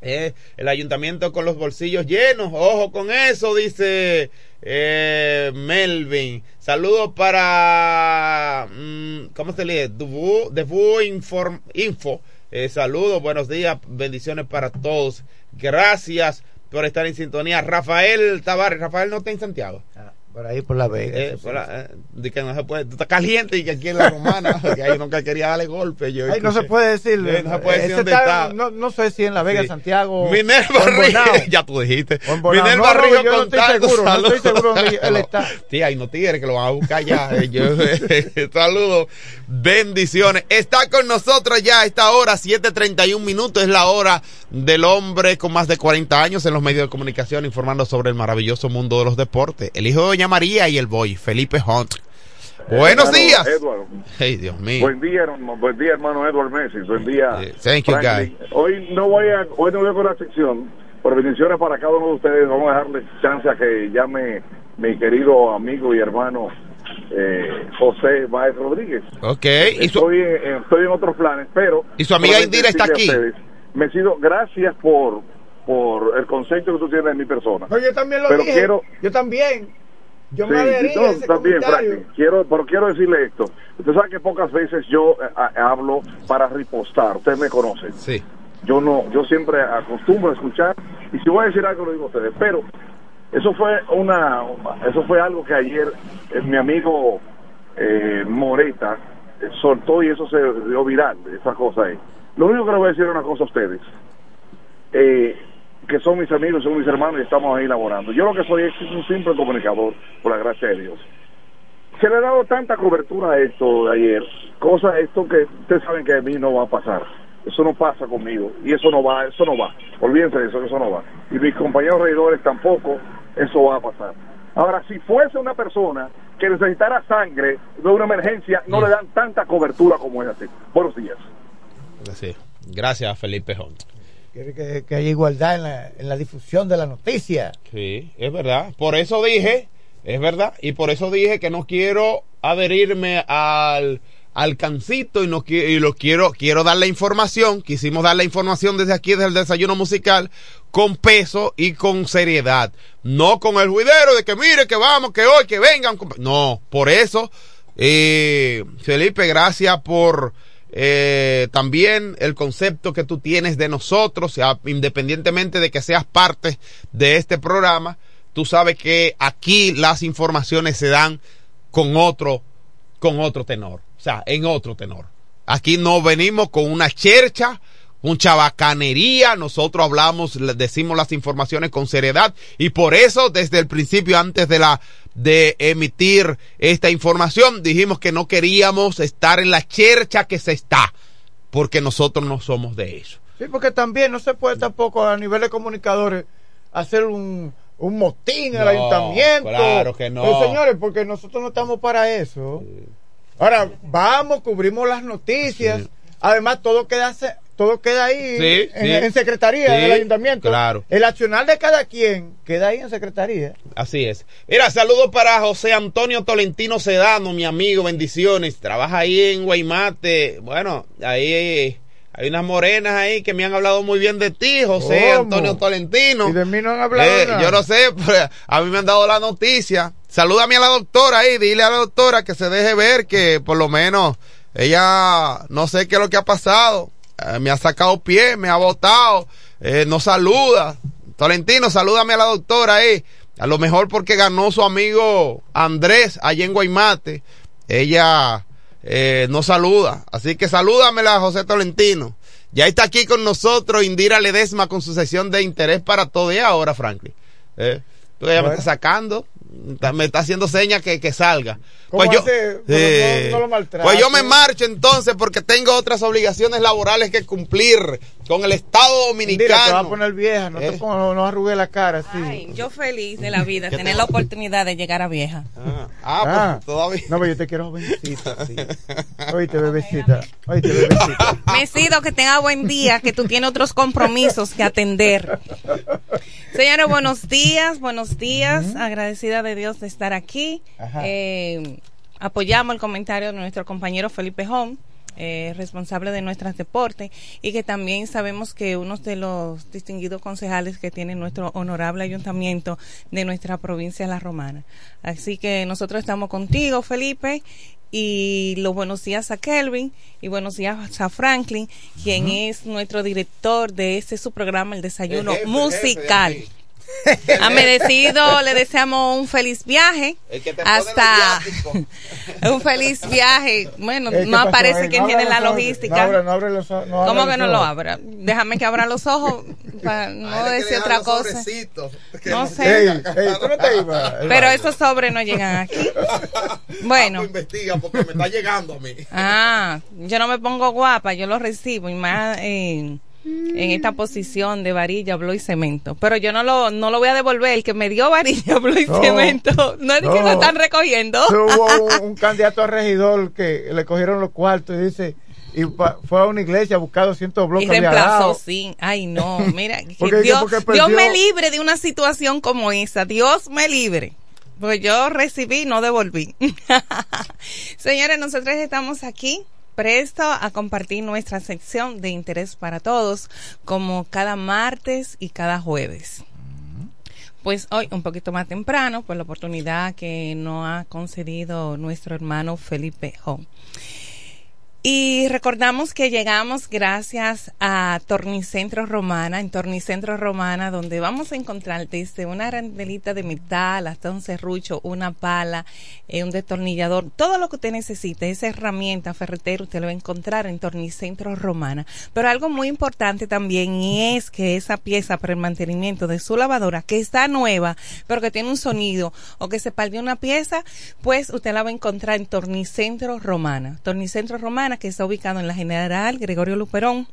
[SPEAKER 6] Eh, el ayuntamiento con los bolsillos llenos, ojo con eso, dice eh, Melvin. Saludos para, mm, ¿cómo se lee? Debu, Debu Inform- Info. Eh, saludos, buenos días, bendiciones para todos. Gracias por estar en sintonía. Rafael Tavares, Rafael no está en Santiago.
[SPEAKER 8] Por ahí, por la Vega.
[SPEAKER 6] Eh, por la- eh, de que no se puede, tú estás caliente y que aquí en la romana, que ahí nunca quería darle golpe. Yo
[SPEAKER 8] Ay, no se puede decir.
[SPEAKER 6] Eh, no se puede decir
[SPEAKER 8] Ese
[SPEAKER 6] dónde
[SPEAKER 8] está-
[SPEAKER 6] está.
[SPEAKER 8] No, no sé si en La Vega,
[SPEAKER 6] Sí.
[SPEAKER 8] Santiago.
[SPEAKER 6] Minerva
[SPEAKER 8] o en Bonao.
[SPEAKER 6] Ríos, ya tú dijiste. Minerva
[SPEAKER 8] No, no,
[SPEAKER 6] Ríos
[SPEAKER 8] yo no estoy seguro, no estoy seguro dónde él está.
[SPEAKER 6] Tía, hay no tigres que lo van a buscar ya. Eh, Saludos, bendiciones. Está con nosotros ya a esta hora, 7:31 minutos, es la hora del hombre con más de 40 años en los medios de comunicación informando sobre el maravilloso mundo de los deportes. El hijo de Doña María y el boy, Felipe Hunt. Buenos
[SPEAKER 13] Hermano
[SPEAKER 6] días.
[SPEAKER 13] Edward.
[SPEAKER 6] Hey, Dios mío.
[SPEAKER 13] Buen día, hermano, buen día, hermano Edward Messi. Buen día.
[SPEAKER 6] thank you,
[SPEAKER 13] Franklin. Hoy no voy a, hoy no voy con la sección, por bendiciones para cada uno de ustedes. Vamos a darle chance a que llame mi querido amigo y hermano eh, José Báez Rodríguez.
[SPEAKER 6] Ok. ¿Y su,
[SPEAKER 13] Estoy, en, estoy en otros planes, pero
[SPEAKER 6] ¿Y su amiga Indira está
[SPEAKER 13] a
[SPEAKER 6] aquí?
[SPEAKER 13] ustedes, Me sido gracias por por el concepto que tú tienes de mi persona.
[SPEAKER 8] Pero yo también lo
[SPEAKER 13] Pero
[SPEAKER 8] dije.
[SPEAKER 13] quiero-
[SPEAKER 8] Yo también. Yo
[SPEAKER 13] Sí,
[SPEAKER 8] me adherí
[SPEAKER 13] no,
[SPEAKER 8] a ese
[SPEAKER 13] también,
[SPEAKER 8] comentario.
[SPEAKER 13] Franklin. Quiero, pero quiero decirle esto. Usted sabe que pocas veces yo eh, a- hablo para ripostar. Usted me conoce.
[SPEAKER 6] Sí.
[SPEAKER 13] Yo no, yo siempre acostumbro a escuchar y si voy a decir algo lo digo a ustedes. Pero eso fue una, eso fue algo que ayer eh, mi amigo eh, Moreta eh, soltó y eso se dio viral. Esa cosa ahí. Lo único que le voy a decir es una cosa a ustedes. Eh, que son mis amigos, son mis hermanos y estamos ahí laborando. Yo lo que soy es un simple comunicador, por la gracia de Dios. Se le ha dado tanta cobertura a esto de ayer, cosa esto que ustedes saben que a mí no va a pasar. Eso no pasa conmigo y eso no va, eso no va. Olvídense de eso, eso no va. Y mis compañeros reidores tampoco, eso va a pasar. Ahora, si fuese una persona que necesitara sangre de una emergencia, no le dan tanta cobertura como es así. Buenos días.
[SPEAKER 6] Sí. Gracias, Felipe Hunt.
[SPEAKER 8] Quiere que, que haya igualdad en la, en la difusión de la noticia.
[SPEAKER 6] Sí, es verdad. Por eso dije, es verdad, y por eso dije que no quiero adherirme al, al cancito y no y lo quiero, quiero dar la información, quisimos dar la información desde aquí, desde el desayuno musical, con peso y con seriedad. No con el juidero de que mire, que vamos, que hoy, que vengan. No, por eso, eh, Felipe, gracias por eh, también el concepto que tú tienes de nosotros, ya, independientemente de que seas parte de este programa, tú sabes que aquí las informaciones se dan con otro, con otro tenor, o sea, en otro tenor. Aquí no venimos con una chercha, mucha bacanería, nosotros hablamos, decimos las informaciones con seriedad y por eso desde el principio, antes de la de emitir esta información, dijimos que no queríamos estar en la chercha que se está, porque nosotros no somos de eso.
[SPEAKER 8] Sí, porque también no se puede tampoco a nivel de comunicadores hacer un, un motín en el
[SPEAKER 6] No,
[SPEAKER 8] ayuntamiento.
[SPEAKER 6] claro que no.
[SPEAKER 8] Eh, señores, porque nosotros no estamos para eso. Ahora, vamos, cubrimos las noticias. Además, todo queda, todo queda ahí
[SPEAKER 6] Sí,
[SPEAKER 8] en,
[SPEAKER 6] sí.
[SPEAKER 8] en secretaría
[SPEAKER 6] Sí,
[SPEAKER 8] del ayuntamiento.
[SPEAKER 6] claro.
[SPEAKER 8] El accionar de cada quien queda ahí en secretaría.
[SPEAKER 6] Así es. Mira, saludos para José Antonio Tolentino Sedano, mi amigo, bendiciones. Trabaja ahí en Guaymate. Bueno, ahí hay unas morenas ahí que me han hablado muy bien de ti, José
[SPEAKER 8] ¿Cómo?
[SPEAKER 6] Antonio Tolentino.
[SPEAKER 8] Y de mí no han hablado
[SPEAKER 6] Eh,
[SPEAKER 8] nada.
[SPEAKER 6] yo no sé, pero a mí me han dado la noticia. Salúdame a la doctora ahí, dile a la doctora que se deje ver que por lo menos ella no sé qué es lo que ha pasado. Eh, me ha sacado pie, me ha botado, eh, no saluda. Tolentino, salúdame a la doctora ahí. A lo mejor porque ganó su amigo Andrés allá en Guaymate. Ella eh, no saluda. Así que salúdamela, José Tolentino. Ya está aquí con nosotros Indira Ledesma con su sesión de interés para todo. Y ahora, Franklin. Eh, tú ya me
[SPEAKER 8] Bueno.
[SPEAKER 6] está sacando. Me está haciendo señas que, que salga.
[SPEAKER 8] ¿Cómo
[SPEAKER 6] Pues yo, eh,
[SPEAKER 8] no- no lo maltrate.
[SPEAKER 6] pues yo me marcho entonces porque tengo otras obligaciones laborales que cumplir con el Estado
[SPEAKER 8] Indira, te va a
[SPEAKER 6] dominicano.
[SPEAKER 8] poner vieja, no te
[SPEAKER 6] Eh.
[SPEAKER 8] no arrugues la cara así.
[SPEAKER 14] Ay, yo feliz de la vida,
[SPEAKER 6] ¿Qué
[SPEAKER 14] tener
[SPEAKER 6] te-
[SPEAKER 14] la oportunidad de llegar a vieja.
[SPEAKER 6] Ah, pues todavía.
[SPEAKER 8] No, pero yo te quiero jovencita, sí. Oíste, bebecita. Oíste, bebecita.
[SPEAKER 14] Mesido, que tenga buen día, que tú tienes otros compromisos que atender. Señores, buenos días, buenos días. Agradecida de Dios de estar aquí.
[SPEAKER 15] Ajá.
[SPEAKER 14] Eh, apoyamos el comentario de nuestro compañero Felipe Home. eh, responsable de nuestros deportes y que también sabemos que uno de los distinguidos concejales que tiene nuestro honorable ayuntamiento de nuestra provincia de La Romana. Así que nosotros estamos contigo, Felipe, y los buenos días a Kelvin y buenos días a Franklin, quien es nuestro director de este su programa, el desayuno
[SPEAKER 6] El jefe,
[SPEAKER 14] musical.
[SPEAKER 6] jefe,
[SPEAKER 14] Amedecido, le deseamos un feliz viaje
[SPEAKER 6] El que te pone
[SPEAKER 14] hasta
[SPEAKER 6] los
[SPEAKER 14] un feliz viaje. Bueno,
[SPEAKER 8] Eh, ¿qué
[SPEAKER 14] no aparece
[SPEAKER 8] ahí?
[SPEAKER 14] quien
[SPEAKER 8] No
[SPEAKER 14] tiene la
[SPEAKER 8] los ojos,
[SPEAKER 14] logística.
[SPEAKER 8] No abre, no abre los ojos. No
[SPEAKER 14] ¿Cómo que no
[SPEAKER 8] los
[SPEAKER 14] lo abra? Déjame que abra los ojos para no decir otra
[SPEAKER 6] los
[SPEAKER 14] cosa. No sé.
[SPEAKER 8] Ey, ey, ¿tú no te ibas?
[SPEAKER 14] Pero esos sobres no llegan aquí. Bueno.
[SPEAKER 6] Ah, pues investiga porque me está llegando a mí.
[SPEAKER 14] Ah, yo no me pongo guapa, yo lo recibo y más en, en esta posición de varilla, blog y cemento. Pero yo no lo, no lo voy a devolver. El que me dio varilla, blog y
[SPEAKER 8] No,
[SPEAKER 14] cemento, no es de que
[SPEAKER 8] no.
[SPEAKER 14] lo están recogiendo.
[SPEAKER 8] Hubo un, un candidato a regidor que le cogieron los cuartos y dice, y pa- fue a una iglesia a buscar 200
[SPEAKER 14] Y
[SPEAKER 8] bloques. había
[SPEAKER 14] reemplazó, sí. Ay, no, mira,
[SPEAKER 8] Porque-
[SPEAKER 14] Dios,
[SPEAKER 8] porque
[SPEAKER 14] Dios
[SPEAKER 8] perdió-
[SPEAKER 14] me libre de una situación como esa. Dios me libre. Porque yo recibí, no devolví. Señores, nosotros estamos aquí presto a compartir nuestra sección de interés para todos, como cada martes y cada jueves. Pues hoy un poquito más temprano, por la oportunidad que nos ha concedido nuestro hermano Felipe Home. Y recordamos que llegamos gracias a Tornicentro Romana, en Tornicentro Romana, donde vamos a encontrar desde una arandelita de metal hasta un serrucho, una pala, eh, un destornillador, todo lo que usted necesite, esa herramienta ferretera, usted lo va a encontrar en Tornicentro Romana. Pero algo muy importante también es que esa pieza para el mantenimiento de su lavadora, que está nueva, pero que tiene un sonido, o que se perdió una pieza, pues usted la va a encontrar en Tornicentro Romana. Tornicentro Romana, que está ubicado en la General Gregorio Luperón,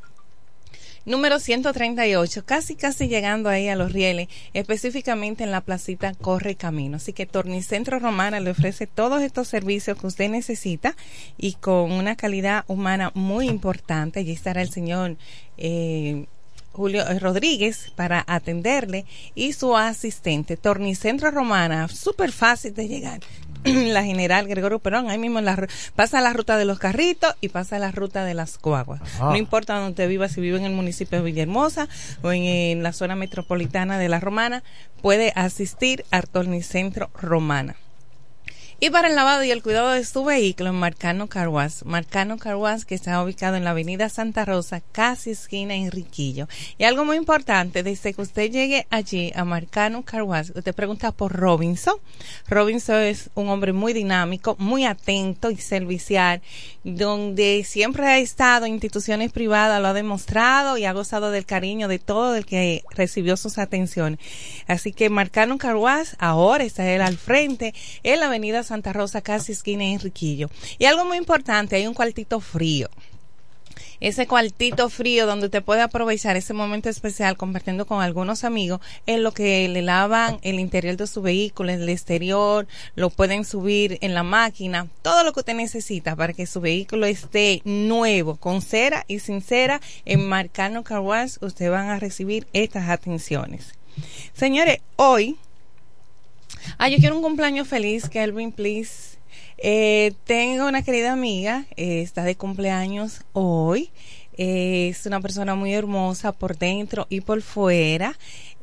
[SPEAKER 14] número 138, casi casi llegando ahí a los rieles, específicamente en la placita Corre Camino. Así que Tornicentro Romana le ofrece todos estos servicios que usted necesita y con una calidad humana muy importante. Allí estará el señor eh, Julio Rodríguez para atenderle y su asistente. Tornicentro Romana, súper fácil de llegar. la general Gregorio Perón, ahí mismo en la, pasa la ruta de los carritos y pasa la ruta de las guaguas.
[SPEAKER 15] Ajá.
[SPEAKER 14] No importa donde usted viva, si vive en el municipio de Villahermosa o en, en la zona metropolitana de la Romana, puede asistir al Tornicentro Romana. Y para el lavado y el cuidado de su vehículo en Marcano Carguas. Marcano Carguas que está ubicado en la avenida Santa Rosa, casi esquina Enriquillo. Y algo muy importante, desde que usted llegue allí a Marcano Carguas, usted pregunta por Robinson. Robinson es un hombre muy dinámico, muy atento y servicial, donde siempre ha estado en instituciones privadas, lo ha demostrado y ha gozado del cariño de todo el que recibió sus atenciones. Así que Marcano Carguas ahora está él al frente en la avenida Santa Rosa, casi esquina Enriquillo. Y algo muy importante, hay un cuartito frío. ese cuartito frío donde usted puede aprovechar ese momento especial compartiendo con algunos amigos en lo que le lavan el interior de su vehículo, el exterior, lo pueden subir en la máquina, todo lo que usted necesita para que su vehículo esté nuevo, con cera y sin cera, en Marcano Car Wash usted van a recibir estas atenciones. Señores, hoy, ah, yo quiero un cumpleaños feliz, Kelvin, please. Eh, tengo una querida amiga, eh, está de cumpleaños hoy. Eh, es una persona muy hermosa por dentro y por fuera.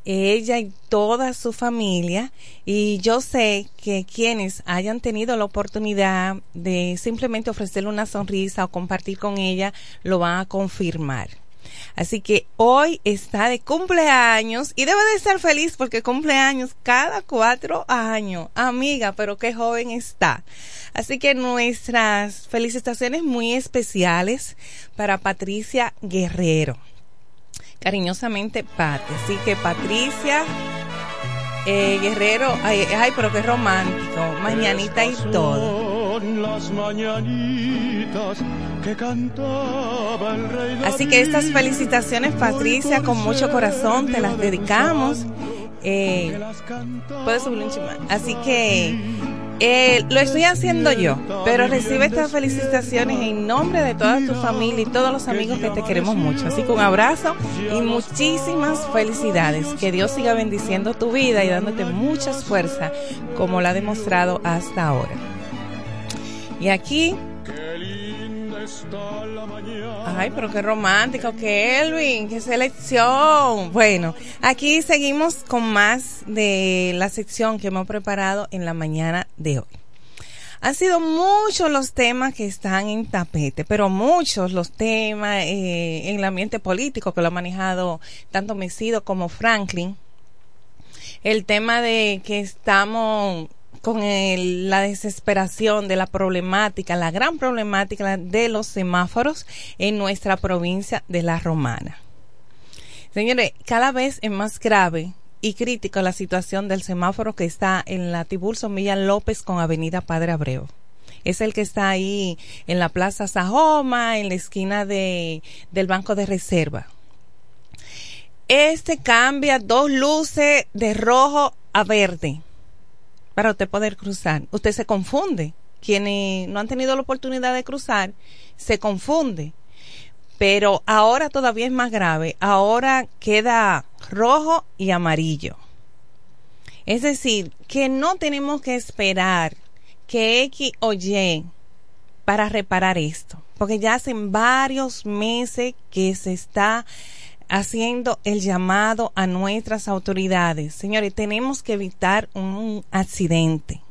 [SPEAKER 14] Ella y toda su familia. Y yo sé que quienes hayan tenido la oportunidad de simplemente ofrecerle una sonrisa o compartir con ella, lo van a confirmar. Así que hoy está de cumpleaños y debe de estar feliz porque cumpleaños cada cuatro años. Amiga, pero qué joven está. Así que nuestras felicitaciones muy especiales para Patricia Guerrero. Cariñosamente, Pati. Así que Patricia eh, Guerrero, ay, ay, pero qué romántico. Mañanita y todo.
[SPEAKER 16] Las mañanitas que cantaba el rey
[SPEAKER 14] Así que estas felicitaciones, Patricia, con mucho corazón, te las dedicamos. Eh, puedes subir un chimán. Así que eh, lo estoy haciendo yo, pero recibe estas felicitaciones en nombre de toda tu familia y todos los amigos que te queremos mucho. Así que un abrazo y muchísimas felicidades. Que Dios siga bendiciendo tu vida y dándote mucha fuerza como la ha demostrado hasta ahora. Y aquí Ay, pero qué romántico, Kelvin, qué selección. Bueno, aquí seguimos con más de la sección que hemos preparado en la mañana de hoy. Han sido muchos los temas que están en tapete, pero muchos los temas eh, en el ambiente político que lo ha manejado tanto Mesido como Franklin. El tema de que estamos con el, la desesperación de la problemática, la gran problemática de los semáforos en nuestra provincia de La Romana. Señores, cada vez es más grave y crítica la situación del semáforo que está en la Tiburcio Milla López con Avenida Padre Abreu. Es el que está ahí en la Plaza Sajoma, en la esquina de, del Banco de Reserva. Este cambia dos luces de rojo a verde para usted poder cruzar. Usted se confunde. Quienes no han tenido la oportunidad de cruzar, se confunde. Pero ahora todavía es más grave. Ahora queda rojo y amarillo. Es decir, que no tenemos que esperar que X o Y para reparar esto. Porque ya hacen varios meses que se está haciendo el llamado a nuestras autoridades. Señores, tenemos que evitar un accidente.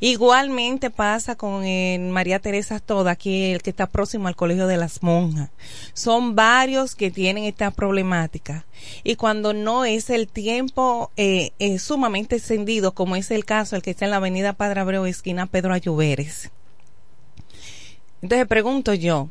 [SPEAKER 14] Igualmente pasa con María Teresa Toda, aquí el que está próximo al Colegio de las Monjas. Son varios que tienen esta problemática. Y cuando no es el tiempo eh, eh, sumamente encendido, como es el caso, el que está en la avenida Padre Abreu, esquina Pedro Ayuberes. Entonces pregunto yo,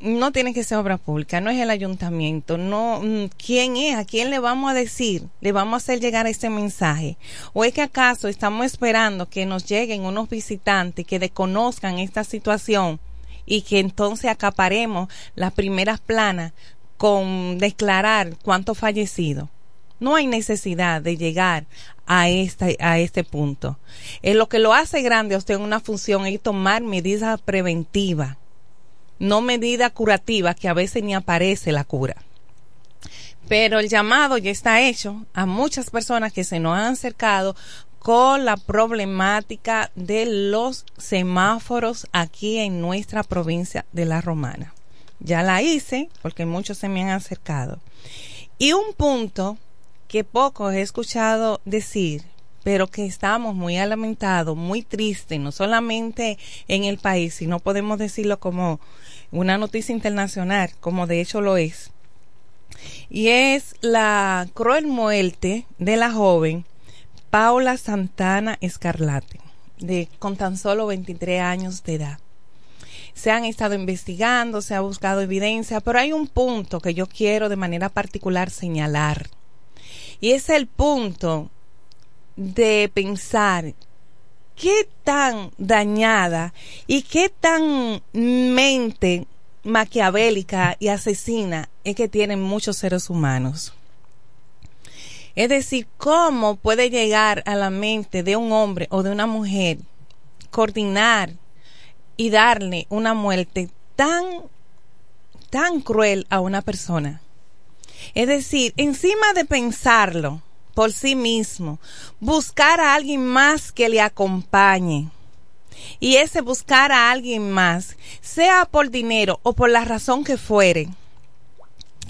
[SPEAKER 14] no tiene que ser obra pública, no es el ayuntamiento, no, mm, ¿quién es? ¿A quién le vamos a decir? ¿Le vamos a hacer llegar este mensaje? ¿O es que acaso estamos esperando que nos lleguen unos visitantes que desconozcan esta situación y que entonces acaparemos las primeras planas con declarar cuántos fallecidos? No hay necesidad de llegar a este, a este punto. Es lo que lo hace grande a usted en una función es tomar medidas preventivas no medida curativa, que a veces ni aparece la cura. Pero el llamado ya está hecho a muchas personas que se nos han acercado con la problemática de los semáforos aquí en nuestra provincia de La Romana. Ya la hice porque muchos se me han acercado. Y un punto que poco he escuchado decir, pero que estamos muy lamentados, muy tristes, no solamente en el país, sino podemos decirlo como una noticia internacional, como de hecho lo es. Y es la cruel muerte de la joven Paula Santana Escarlate, de, con tan solo 23 años de edad. Se han estado investigando, se ha buscado evidencia, pero hay un punto que yo quiero de manera particular señalar. Y es el punto de pensar qué tan dañada y qué tan mente maquiavélica y asesina es que tienen muchos seres humanos. Es decir, cómo puede llegar a la mente de un hombre o de una mujer coordinar y darle una muerte tan, tan cruel a una persona. Es decir, encima de pensarlo por sí mismo, buscar a alguien más que le acompañe. Y ese buscar a alguien más, sea por dinero o por la razón que fuere,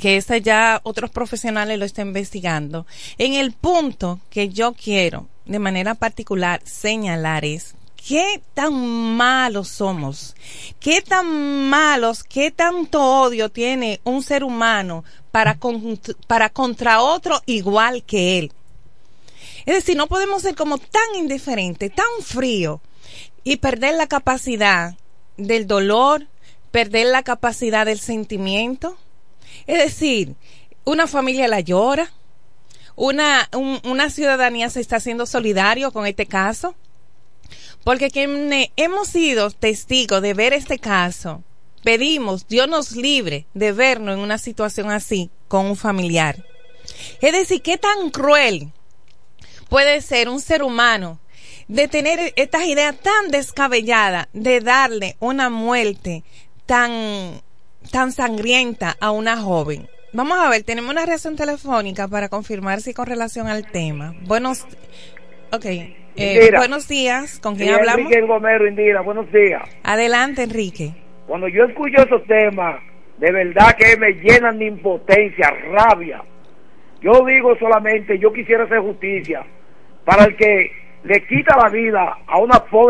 [SPEAKER 14] que esa ya otros profesionales lo están investigando. En el punto que yo quiero de manera particular señalar es qué tan malos somos, qué tan malos, qué tanto odio tiene un ser humano para, contra otro igual que él. Es decir, no podemos ser como tan indiferentes, tan frío y perder la capacidad del dolor, perder la capacidad del sentimiento. Es decir, una familia la llora, una, una ciudadanía se está haciendo solidario con este caso, porque quienes hemos sido testigos de ver este caso, pedimos, Dios nos libre de vernos en una situación así con un familiar. Es decir, qué tan cruel puede ser un ser humano de tener estas ideas tan descabelladas de darle una muerte tan, tan sangrienta a una joven. Vamos a ver, tenemos una reacción telefónica para confirmar si con relación al tema. Buenos, ok, eh, buenos días, ¿con quién hablamos?
[SPEAKER 11] Enrique Gomero, Indira, buenos días.
[SPEAKER 14] Adelante, Enrique.
[SPEAKER 11] Cuando yo escucho esos temas, de verdad que me llenan de impotencia, rabia. Yo digo solamente, yo quisiera hacer justicia para el que le quita la vida a una pobre